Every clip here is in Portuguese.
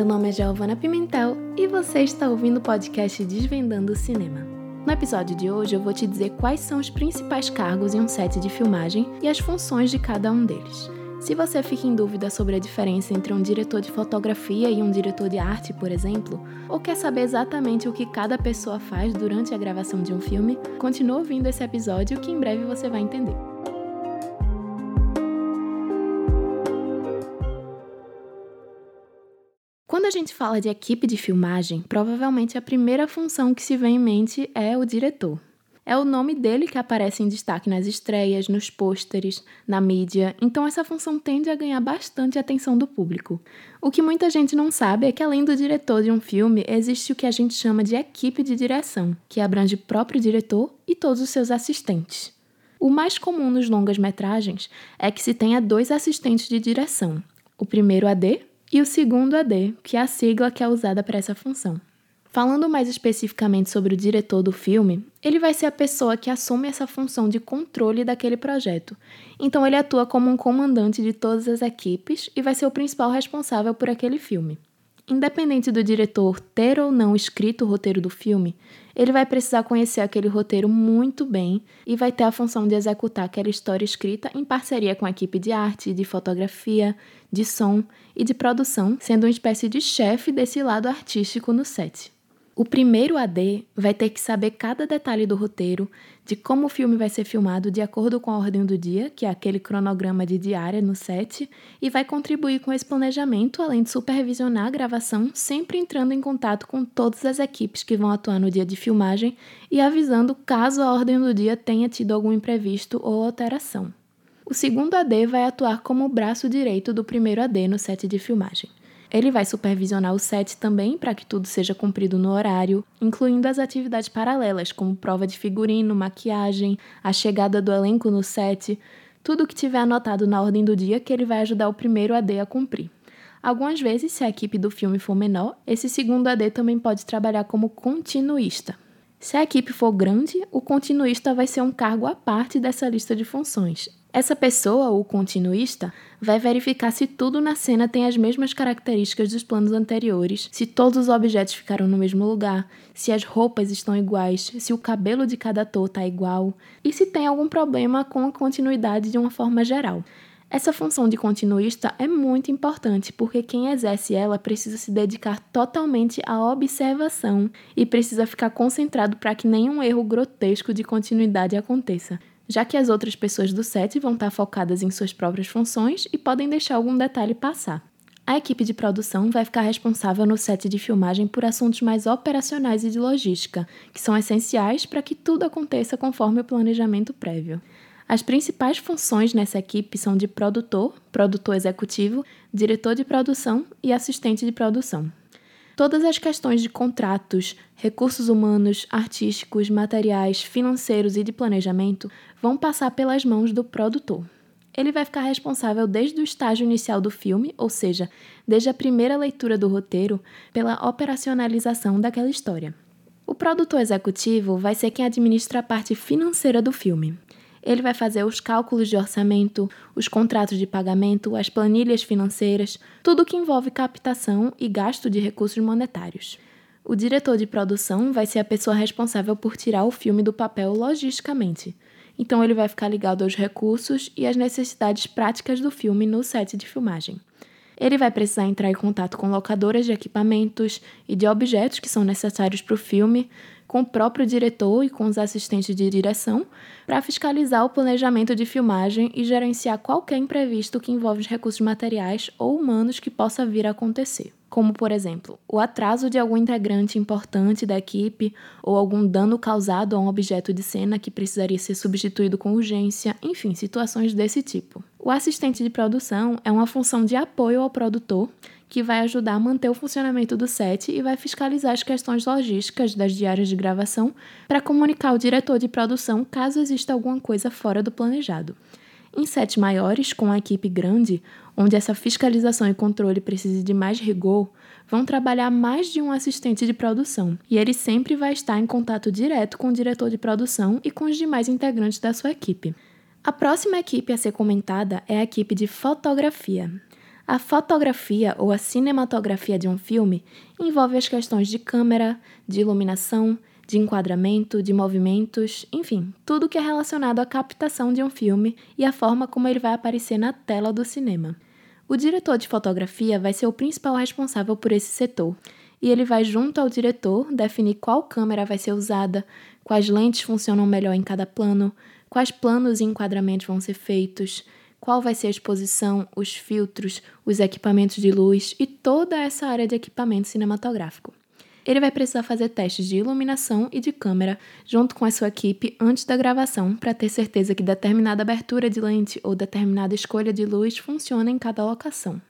Meu nome é Giovana Pimentel e você está ouvindo o podcast Desvendando o Cinema. No episódio de hoje eu vou te dizer quais são os principais cargos em um set de filmagem e as funções de cada um deles. Se você fica em dúvida sobre a diferença entre um diretor de fotografia e um diretor de arte, por exemplo, ou quer saber exatamente o que cada pessoa faz durante a gravação de um filme, continue ouvindo esse episódio que em breve você vai entender. Quando a gente fala de equipe de filmagem, provavelmente a primeira função que se vem em mente é o diretor. É o nome dele que aparece em destaque nas estreias, nos pôsteres, na mídia, então essa função tende a ganhar bastante atenção do público. O que muita gente não sabe é que além do diretor de um filme, existe o que a gente chama de equipe de direção, que abrange o próprio diretor e todos os seus assistentes. O mais comum nos longas-metragens é que se tenha dois assistentes de direção, o primeiro AD, e o segundo AD, que é a sigla que é usada para essa função. Falando mais especificamente sobre o diretor do filme, ele vai ser a pessoa que assume essa função de controle daquele projeto. Então, ele atua como um comandante de todas as equipes e vai ser o principal responsável por aquele filme. Independente do diretor ter ou não escrito o roteiro do filme, ele vai precisar conhecer aquele roteiro muito bem e vai ter a função de executar aquela história escrita em parceria com a equipe de arte, de fotografia, de som e de produção, sendo uma espécie de chefe desse lado artístico no set. O primeiro AD vai ter que saber cada detalhe do roteiro, de como o filme vai ser filmado de acordo com a ordem do dia, que é aquele cronograma de diária no set, e vai contribuir com esse planejamento, além de supervisionar a gravação, sempre entrando em contato com todas as equipes que vão atuar no dia de filmagem e avisando caso a ordem do dia tenha tido algum imprevisto ou alteração. O segundo AD vai atuar como o braço direito do primeiro AD no set de filmagem. Ele vai supervisionar o set também para que tudo seja cumprido no horário, incluindo as atividades paralelas, como prova de figurino, maquiagem, a chegada do elenco no set, tudo que tiver anotado na ordem do dia que ele vai ajudar o primeiro AD a cumprir. Algumas vezes, se a equipe do filme for menor, esse segundo AD também pode trabalhar como continuista. Se a equipe for grande, o continuista vai ser um cargo à parte dessa lista de funções. Essa pessoa, o continuista, vai verificar se tudo na cena tem as mesmas características dos planos anteriores, se todos os objetos ficaram no mesmo lugar, se as roupas estão iguais, se o cabelo de cada ator está igual e se tem algum problema com a continuidade de uma forma geral. Essa função de continuista é muito importante porque quem exerce ela precisa se dedicar totalmente à observação e precisa ficar concentrado para que nenhum erro grotesco de continuidade aconteça já que as outras pessoas do set vão estar focadas em suas próprias funções e podem deixar algum detalhe passar. A equipe de produção vai ficar responsável no set de filmagem por assuntos mais operacionais e de logística, que são essenciais para que tudo aconteça conforme o planejamento prévio. As principais funções nessa equipe são de produtor, produtor executivo, diretor de produção e assistente de produção. Todas as questões de contratos, recursos humanos, artísticos, materiais, financeiros e de planejamento vão passar pelas mãos do produtor. Ele vai ficar responsável desde o estágio inicial do filme, ou seja, desde a primeira leitura do roteiro, pela operacionalização daquela história. O produtor executivo vai ser quem administra a parte financeira do filme. Ele vai fazer os cálculos de orçamento, os contratos de pagamento, as planilhas financeiras, tudo que envolve captação e gasto de recursos monetários. O diretor de produção vai ser a pessoa responsável por tirar o filme do papel logisticamente. Então ele vai ficar ligado aos recursos e às necessidades práticas do filme no set de filmagem. Ele vai precisar entrar em contato com locadoras de equipamentos e de objetos que são necessários para o filme, com o próprio diretor e com os assistentes de direção, para fiscalizar o planejamento de filmagem e gerenciar qualquer imprevisto que envolve os recursos materiais ou humanos que possa vir a acontecer como por exemplo, o atraso de algum integrante importante da equipe ou algum dano causado a um objeto de cena que precisaria ser substituído com urgência, enfim, situações desse tipo. O assistente de produção é uma função de apoio ao produtor que vai ajudar a manter o funcionamento do set e vai fiscalizar as questões logísticas das diárias de gravação para comunicar ao diretor de produção caso exista alguma coisa fora do planejado. Em sets maiores, com a equipe grande, onde essa fiscalização e controle precise de mais rigor, vão trabalhar mais de um assistente de produção, e ele sempre vai estar em contato direto com o diretor de produção e com os demais integrantes da sua equipe. A próxima equipe a ser comentada é a equipe de fotografia. A fotografia ou a cinematografia de um filme envolve as questões de câmera, de iluminação, de enquadramento, de movimentos, enfim, tudo que é relacionado à captação de um filme e a forma como ele vai aparecer na tela do cinema. O diretor de fotografia vai ser o principal responsável por esse setor, e ele vai, junto ao diretor, definir qual câmera vai ser usada, quais lentes funcionam melhor em cada plano, quais planos e enquadramentos vão ser feitos, qual vai ser a exposição, os filtros, os equipamentos de luz e toda essa área de equipamento cinematográfico. Ele vai precisar fazer testes de iluminação e de câmera junto com a sua equipe antes da gravação para ter certeza que determinada abertura de lente ou determinada escolha de luz funciona em cada locação.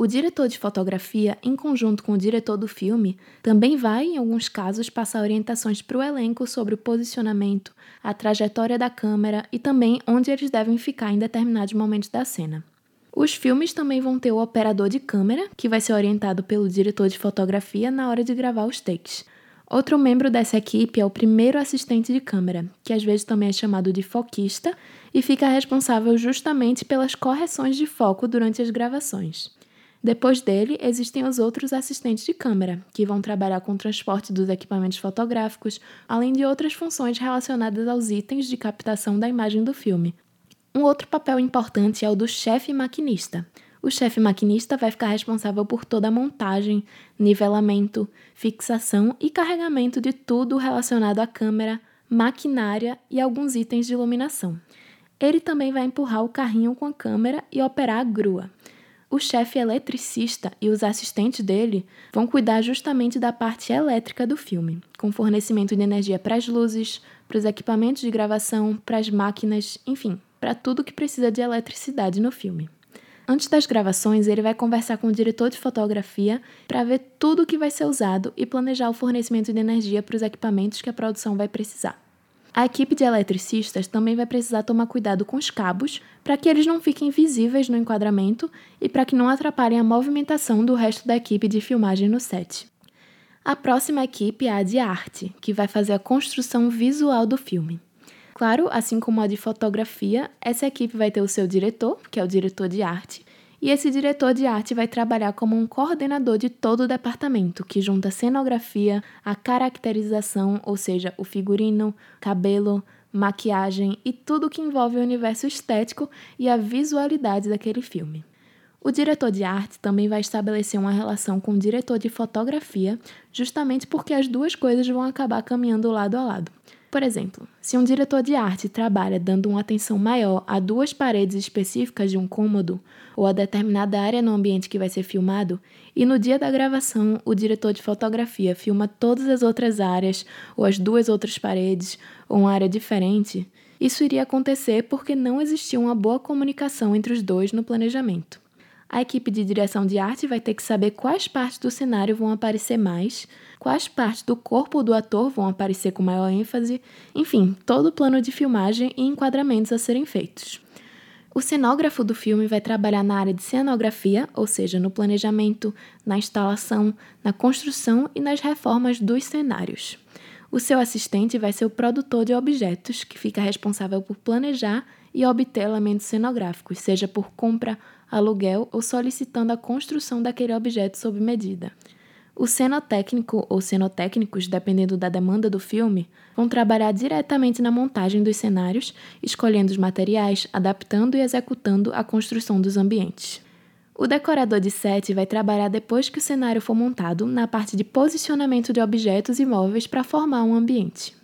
O diretor de fotografia, em conjunto com o diretor do filme, também vai, em alguns casos, passar orientações para o elenco sobre o posicionamento, a trajetória da câmera e também onde eles devem ficar em determinados momentos da cena. Os filmes também vão ter o operador de câmera, que vai ser orientado pelo diretor de fotografia na hora de gravar os takes. Outro membro dessa equipe é o primeiro assistente de câmera, que às vezes também é chamado de foquista e fica responsável justamente pelas correções de foco durante as gravações. Depois dele, existem os outros assistentes de câmera, que vão trabalhar com o transporte dos equipamentos fotográficos, além de outras funções relacionadas aos itens de captação da imagem do filme, um outro papel importante é o do chefe maquinista. O chefe maquinista vai ficar responsável por toda a montagem, nivelamento, fixação e carregamento de tudo relacionado à câmera, maquinária e alguns itens de iluminação. Ele também vai empurrar o carrinho com a câmera e operar a grua. O chefe eletricista e os assistentes dele vão cuidar justamente da parte elétrica do filme, com fornecimento de energia para as luzes, para os equipamentos de gravação, para as máquinas, enfim, para tudo que precisa de eletricidade no filme. Antes das gravações, ele vai conversar com o diretor de fotografia para ver tudo o que vai ser usado e planejar o fornecimento de energia para os equipamentos que a produção vai precisar. A equipe de eletricistas também vai precisar tomar cuidado com os cabos para que eles não fiquem visíveis no enquadramento e para que não atrapalhem a movimentação do resto da equipe de filmagem no set. A próxima equipe é a de arte, que vai fazer a construção visual do filme. Claro, assim como a de fotografia, essa equipe vai ter o seu diretor, que é o diretor de arte, e esse diretor de arte vai trabalhar como um coordenador de todo o departamento, que junta a cenografia, a caracterização, ou seja, o figurino, cabelo, maquiagem e tudo que envolve o universo estético e a visualidade daquele filme. O diretor de arte também vai estabelecer uma relação com o diretor de fotografia, justamente porque as duas coisas vão acabar caminhando lado a lado. Por exemplo, se um diretor de arte trabalha dando uma atenção maior a duas paredes específicas de um cômodo ou a determinada área no ambiente que vai ser filmado, e no dia da gravação o diretor de fotografia filma todas as outras áreas ou as duas outras paredes ou uma área diferente, isso iria acontecer porque não existia uma boa comunicação entre os dois no planejamento. A equipe de direção de arte vai ter que saber quais partes do cenário vão aparecer mais, quais partes do corpo do ator vão aparecer com maior ênfase, enfim, todo o plano de filmagem e enquadramentos a serem feitos. O cenógrafo do filme vai trabalhar na área de cenografia, ou seja, no planejamento, na instalação, na construção e nas reformas dos cenários. O seu assistente vai ser o produtor de objetos, que fica responsável por planejar e obter elementos cenográficos, seja por compra, aluguel ou solicitando a construção daquele objeto sob medida. O cenotécnico ou cenotécnicos, dependendo da demanda do filme, vão trabalhar diretamente na montagem dos cenários, escolhendo os materiais, adaptando e executando a construção dos ambientes. O decorador de set vai trabalhar depois que o cenário for montado na parte de posicionamento de objetos e móveis para formar um ambiente.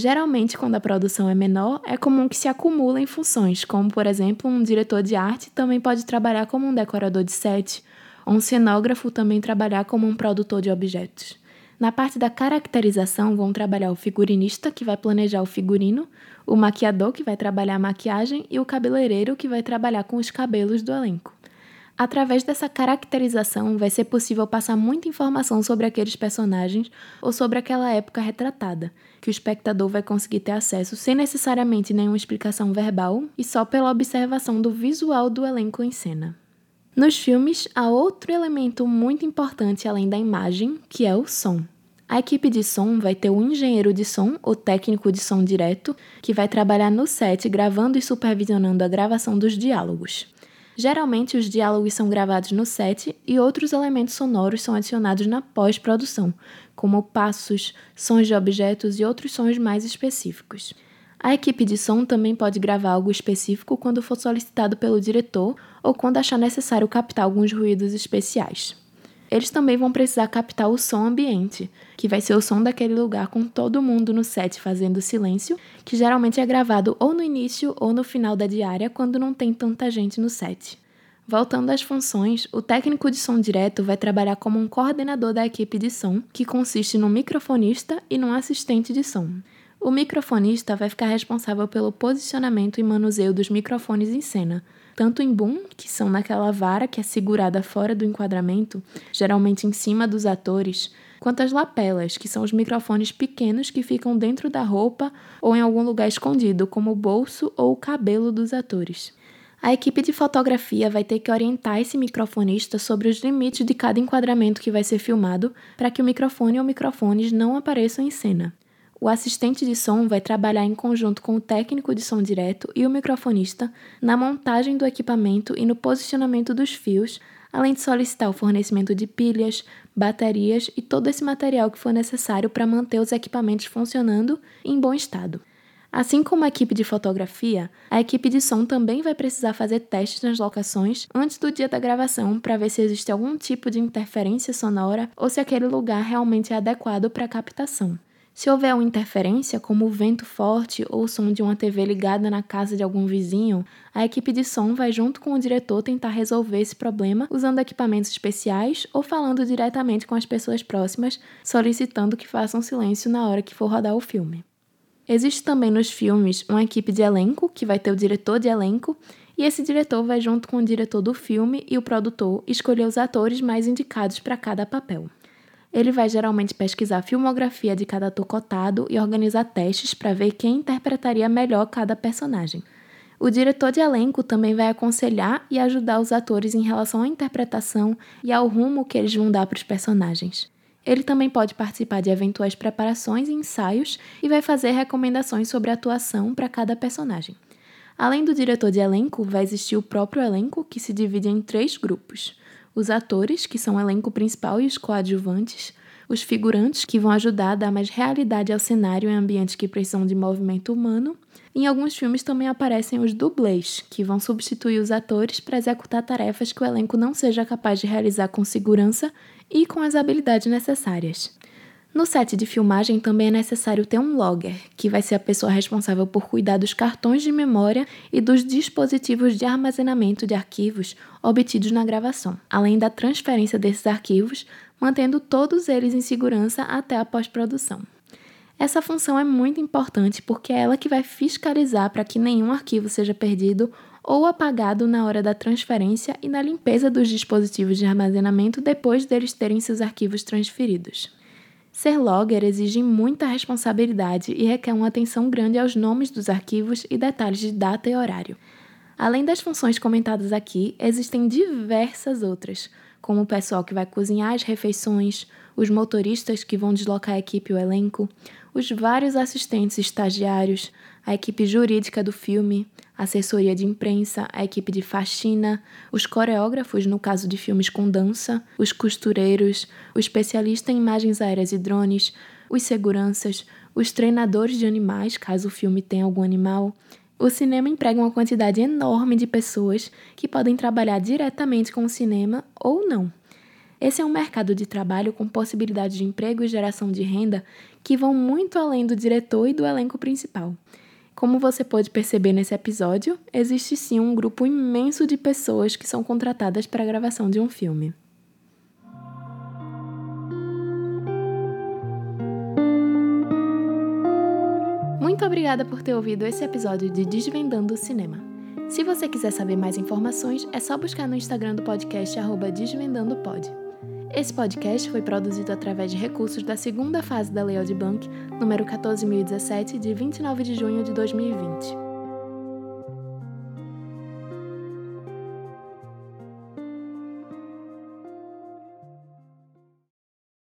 Geralmente, quando a produção é menor, é comum que se acumulem funções, como, por exemplo, um diretor de arte também pode trabalhar como um decorador de set, ou um cenógrafo também trabalhar como um produtor de objetos. Na parte da caracterização, vão trabalhar o figurinista, que vai planejar o figurino, o maquiador, que vai trabalhar a maquiagem, e o cabeleireiro, que vai trabalhar com os cabelos do elenco. Através dessa caracterização, vai ser possível passar muita informação sobre aqueles personagens ou sobre aquela época retratada, que o espectador vai conseguir ter acesso sem necessariamente nenhuma explicação verbal e só pela observação do visual do elenco em cena. Nos filmes, há outro elemento muito importante além da imagem, que é o som. A equipe de som vai ter o engenheiro de som, ou técnico de som direto, que vai trabalhar no set gravando e supervisionando a gravação dos diálogos. Geralmente, os diálogos são gravados no set e outros elementos sonoros são adicionados na pós-produção, como passos, sons de objetos e outros sons mais específicos. A equipe de som também pode gravar algo específico quando for solicitado pelo diretor ou quando achar necessário captar alguns ruídos especiais. Eles também vão precisar captar o som ambiente, que vai ser o som daquele lugar com todo mundo no set fazendo silêncio, que geralmente é gravado ou no início ou no final da diária quando não tem tanta gente no set. Voltando às funções, o técnico de som direto vai trabalhar como um coordenador da equipe de som, que consiste num microfonista e num assistente de som. O microfonista vai ficar responsável pelo posicionamento e manuseio dos microfones em cena, tanto em boom, que são naquela vara que é segurada fora do enquadramento, geralmente em cima dos atores, quanto as lapelas, que são os microfones pequenos que ficam dentro da roupa ou em algum lugar escondido, como o bolso ou o cabelo dos atores. A equipe de fotografia vai ter que orientar esse microfonista sobre os limites de cada enquadramento que vai ser filmado para que o microfone ou microfones não apareçam em cena. O assistente de som vai trabalhar em conjunto com o técnico de som direto e o microfonista na montagem do equipamento e no posicionamento dos fios, além de solicitar o fornecimento de pilhas, baterias e todo esse material que for necessário para manter os equipamentos funcionando em bom estado. Assim como a equipe de fotografia, a equipe de som também vai precisar fazer testes nas locações antes do dia da gravação para ver se existe algum tipo de interferência sonora ou se aquele lugar realmente é adequado para a captação. Se houver uma interferência, como o vento forte ou o som de uma TV ligada na casa de algum vizinho, a equipe de som vai junto com o diretor tentar resolver esse problema usando equipamentos especiais ou falando diretamente com as pessoas próximas, solicitando que façam silêncio na hora que for rodar o filme. Existe também nos filmes uma equipe de elenco, que vai ter o diretor de elenco, e esse diretor vai junto com o diretor do filme e o produtor escolher os atores mais indicados para cada papel. Ele vai geralmente pesquisar a filmografia de cada ator cotado e organizar testes para ver quem interpretaria melhor cada personagem. O diretor de elenco também vai aconselhar e ajudar os atores em relação à interpretação e ao rumo que eles vão dar para os personagens. Ele também pode participar de eventuais preparações e ensaios e vai fazer recomendações sobre a atuação para cada personagem. Além do diretor de elenco, vai existir o próprio elenco, que se divide em três grupos os atores, que são o elenco principal e os coadjuvantes, os figurantes, que vão ajudar a dar mais realidade ao cenário em ambientes que precisam de movimento humano. Em alguns filmes também aparecem os dublês, que vão substituir os atores para executar tarefas que o elenco não seja capaz de realizar com segurança e com as habilidades necessárias. No set de filmagem também é necessário ter um logger, que vai ser a pessoa responsável por cuidar dos cartões de memória e dos dispositivos de armazenamento de arquivos obtidos na gravação, além da transferência desses arquivos, mantendo todos eles em segurança até a pós-produção. Essa função é muito importante porque é ela que vai fiscalizar para que nenhum arquivo seja perdido ou apagado na hora da transferência e na limpeza dos dispositivos de armazenamento depois deles terem seus arquivos transferidos. Ser logger exige muita responsabilidade e requer uma atenção grande aos nomes dos arquivos e detalhes de data e horário. Além das funções comentadas aqui, existem diversas outras, como o pessoal que vai cozinhar as refeições, os motoristas que vão deslocar a equipe e o elenco, os vários assistentes estagiários, a equipe jurídica do filme, assessoria de imprensa, a equipe de faxina, os coreógrafos no caso de filmes com dança, os costureiros, o especialista em imagens aéreas e drones, os seguranças, os treinadores de animais, caso o filme tenha algum animal. O cinema emprega uma quantidade enorme de pessoas que podem trabalhar diretamente com o cinema ou não. Esse é um mercado de trabalho com possibilidades de emprego e geração de renda que vão muito além do diretor e do elenco principal. Como você pode perceber nesse episódio, existe sim um grupo imenso de pessoas que são contratadas para a gravação de um filme. Muito obrigada por ter ouvido esse episódio de Desvendando o Cinema. Se você quiser saber mais informações, é só buscar no Instagram do podcast desvendandopod. Esse podcast foi produzido através de recursos da segunda fase da Lei Bank, número 14017, de 29 de junho de 2020.